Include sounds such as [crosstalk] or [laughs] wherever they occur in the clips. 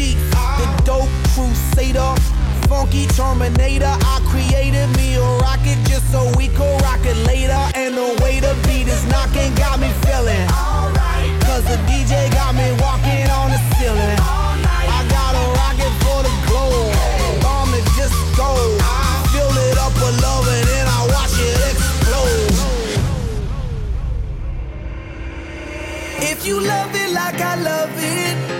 sheet. The dope crusader, funky terminator. I created me a rocket just so we could rock it later. And the way the beat is knocking got me feeling. Cause the DJ got me walking on the ceiling. I got a rocket for the globe. Bomb it, just go. Fill it up with love and then I watch it explode. If you love it like I love it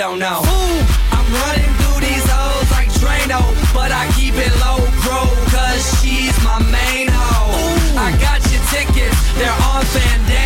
don't know. Ooh, I'm running through these hoes like Drano, but I keep it low pro, cause she's my main hoe. Ooh. I got your tickets, they're on Fandango,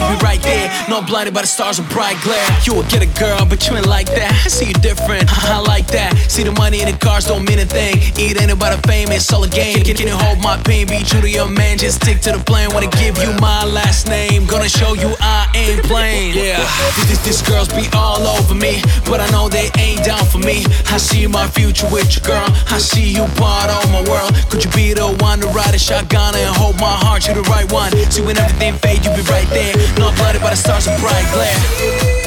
you be right there. Not blinded by the stars of bright glare. You will get a girl, but you ain't like that. I see you different, [laughs] I like that. See the money in the cars don't mean a thing. It ain't about fame, it's all a game. Can, can you hold my pain? Be true to your man, just stick to the plan. Wanna give you my last name. Gonna show you I ain't playing. Yeah, these, these girls be all over me, but I know they ain't down for me. I see my future with your girl. I see you part of my world. Could you be the one to ride a shotgun and hold my heart? You the right one. See when everything fade, you be right there. Blinded by the stars of bright glare.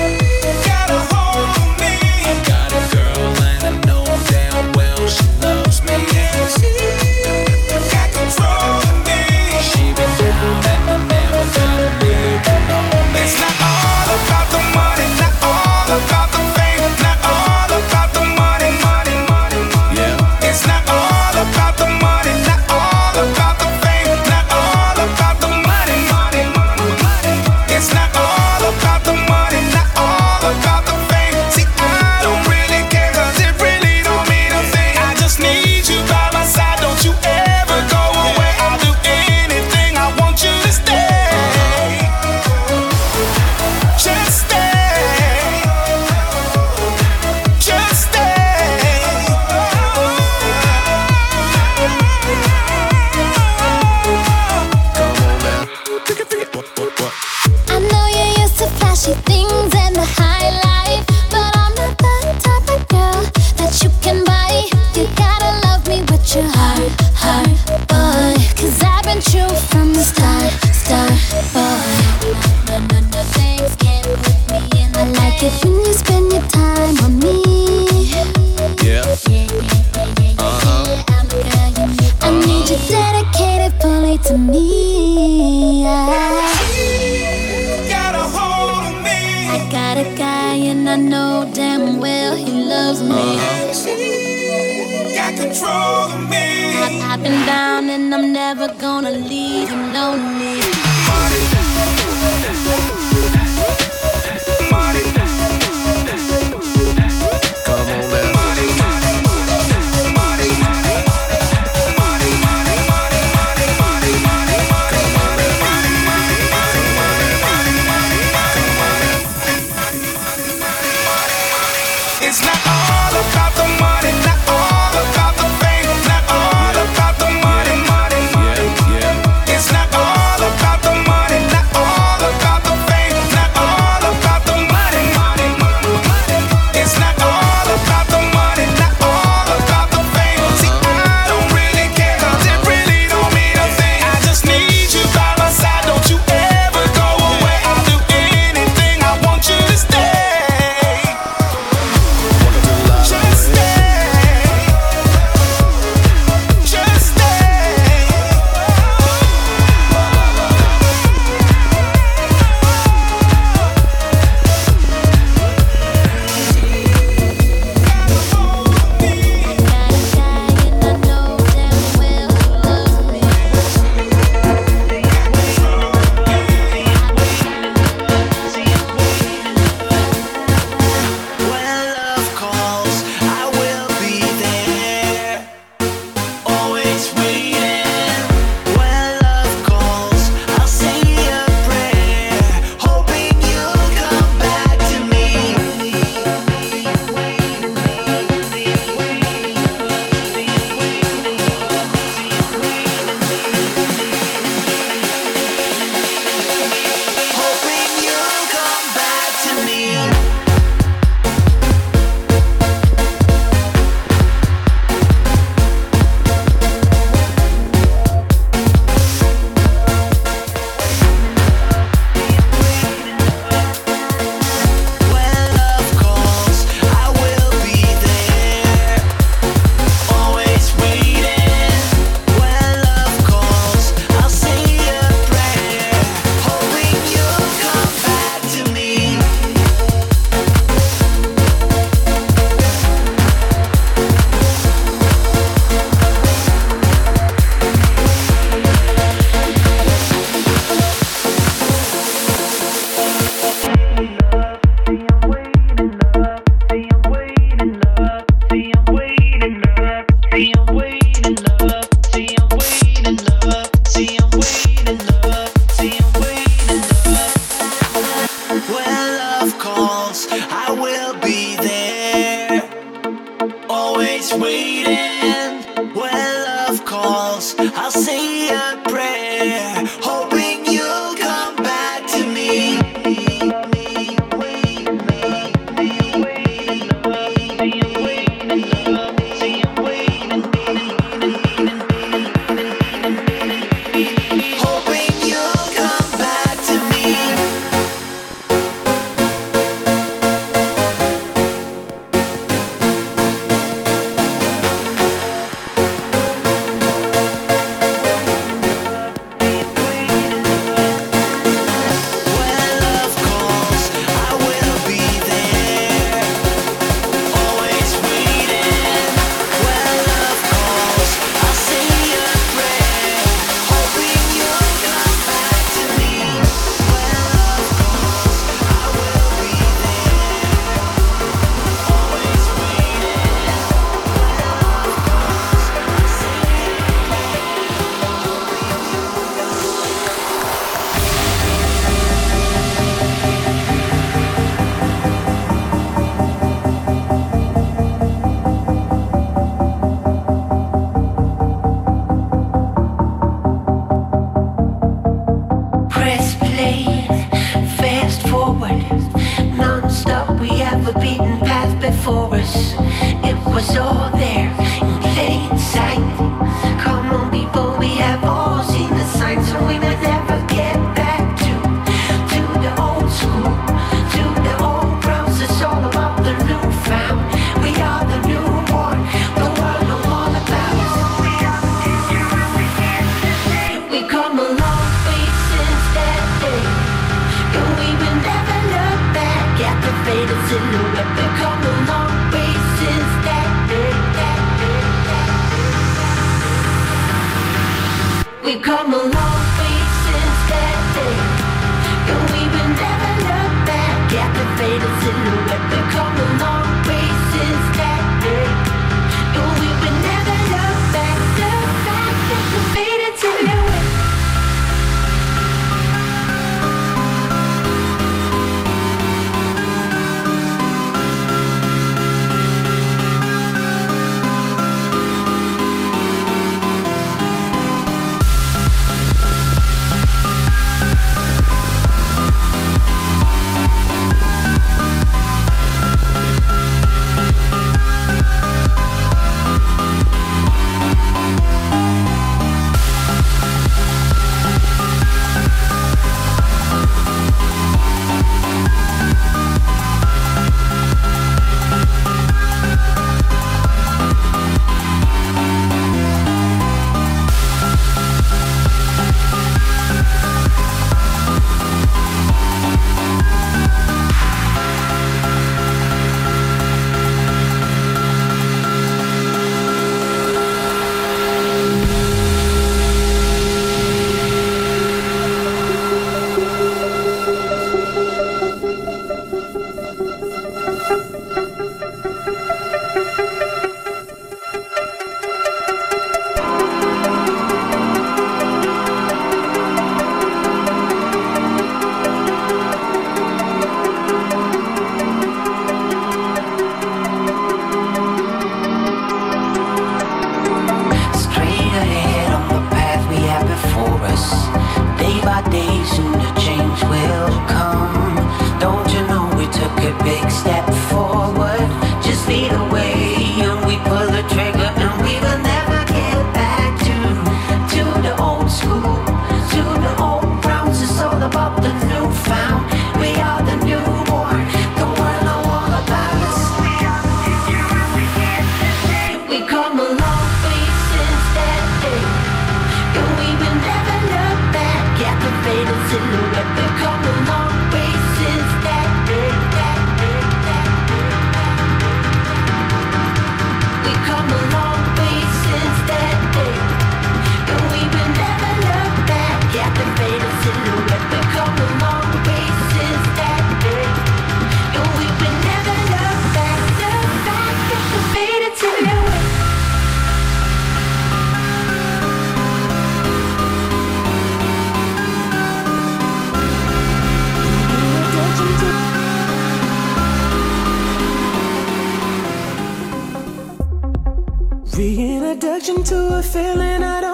into a feeling I don't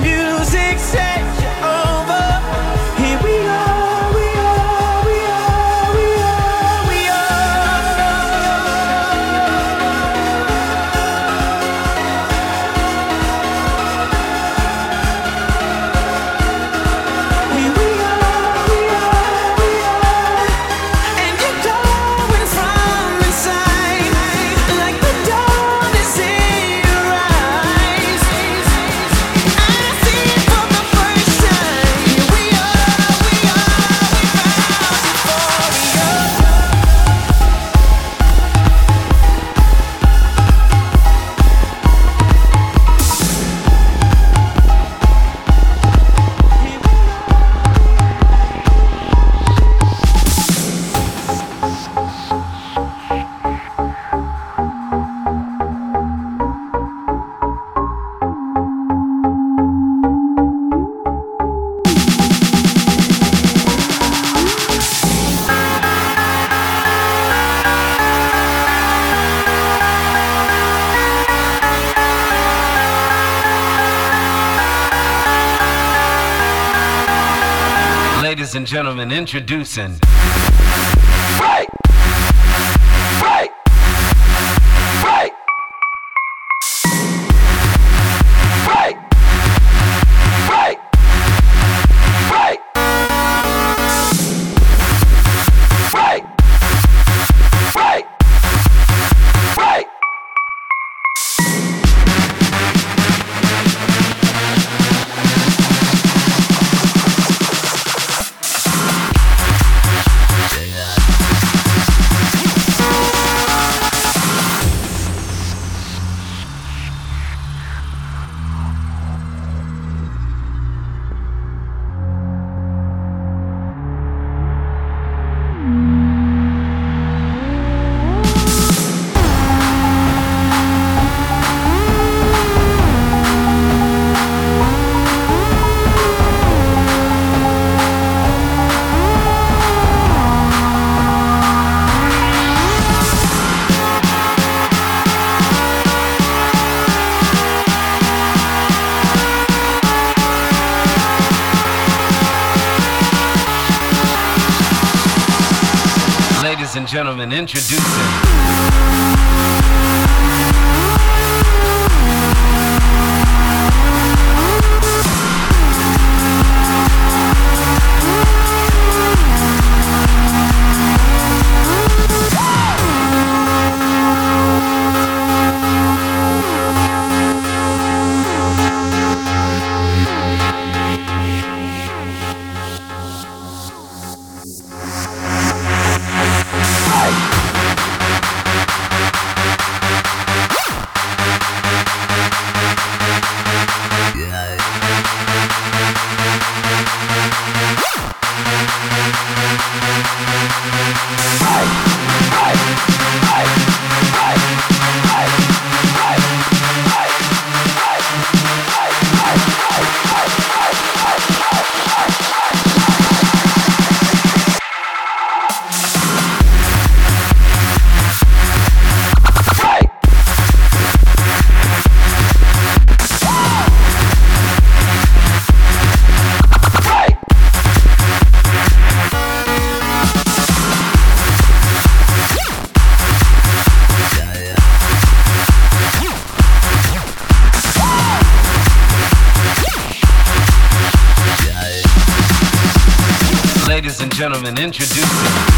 music set. Gentlemen, introducing. Gentlemen, introducing. Gentlemen, introducing.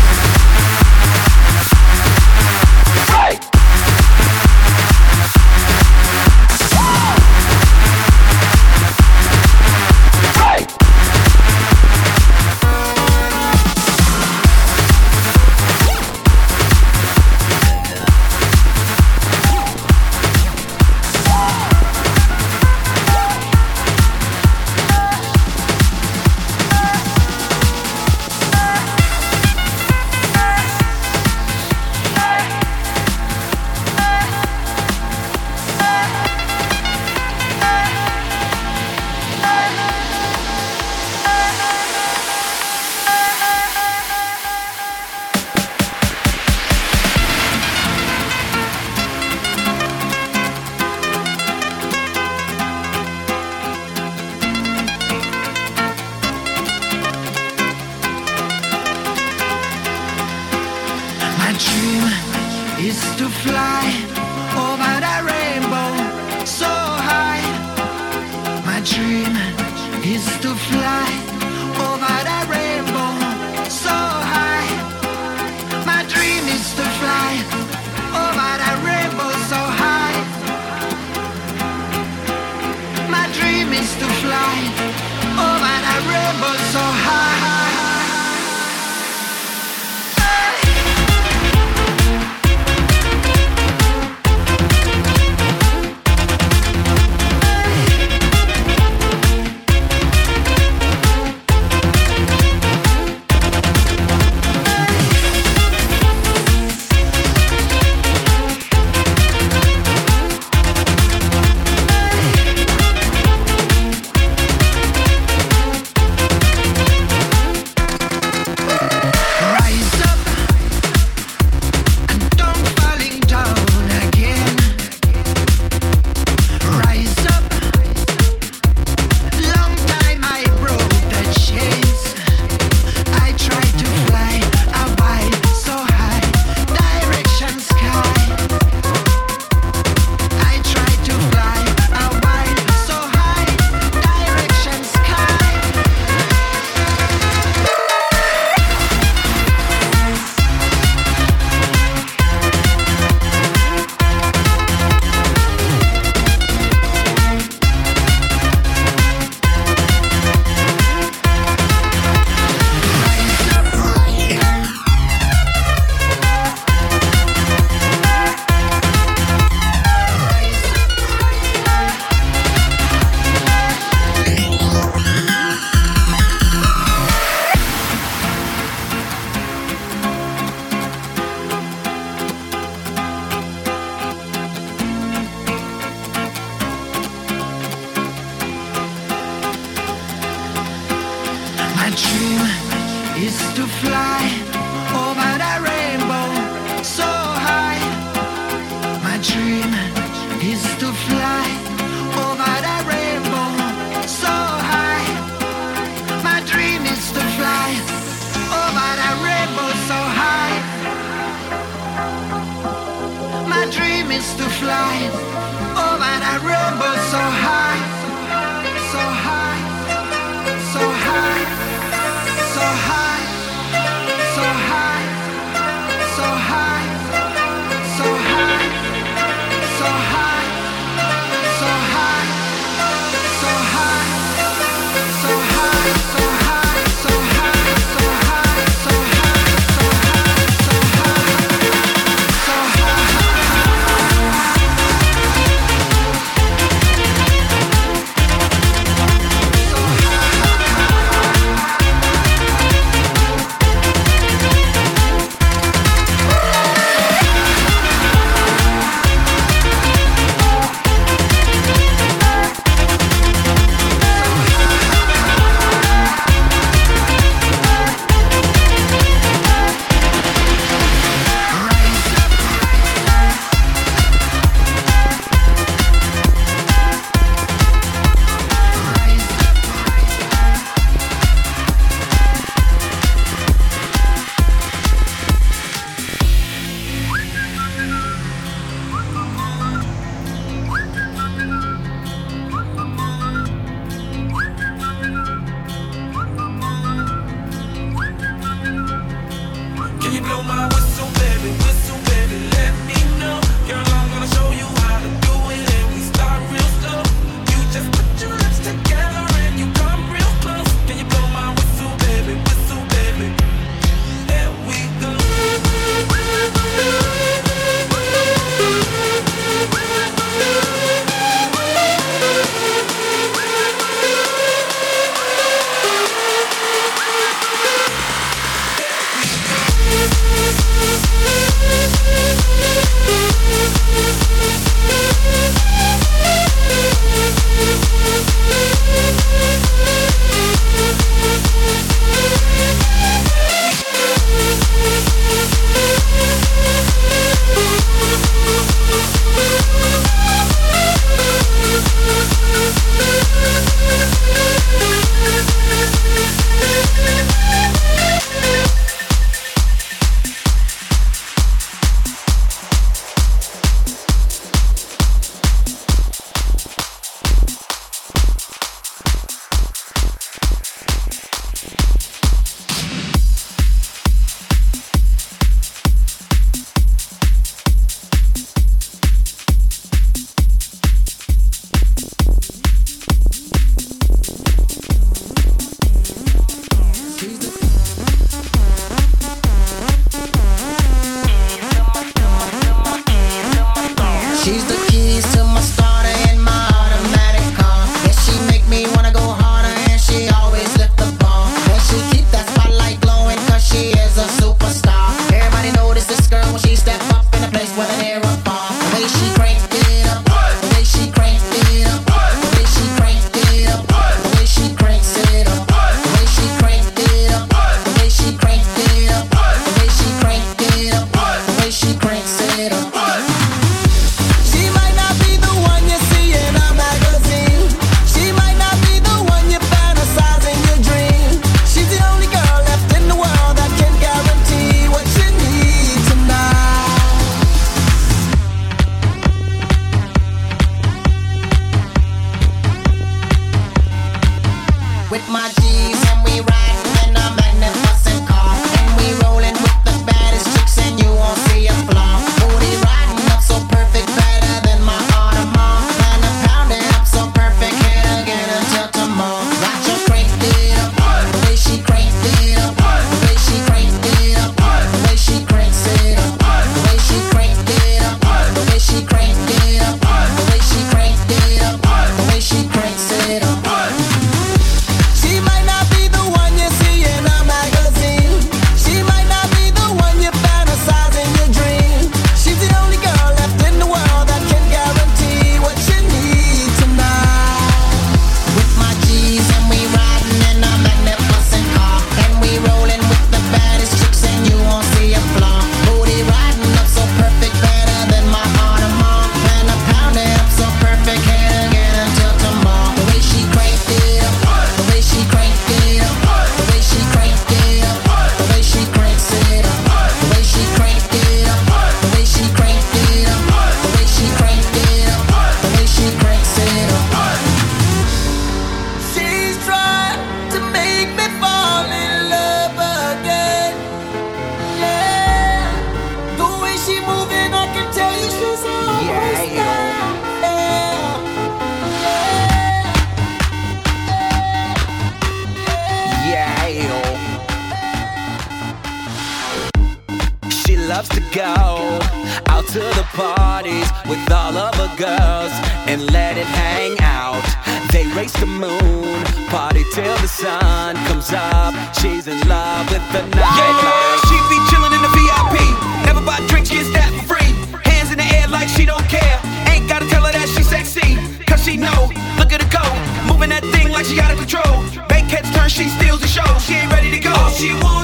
she steals the show. She ain't ready to go. All she wants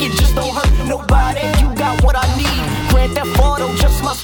it just don't hurt nobody. You got what I need. Grant that photo, just my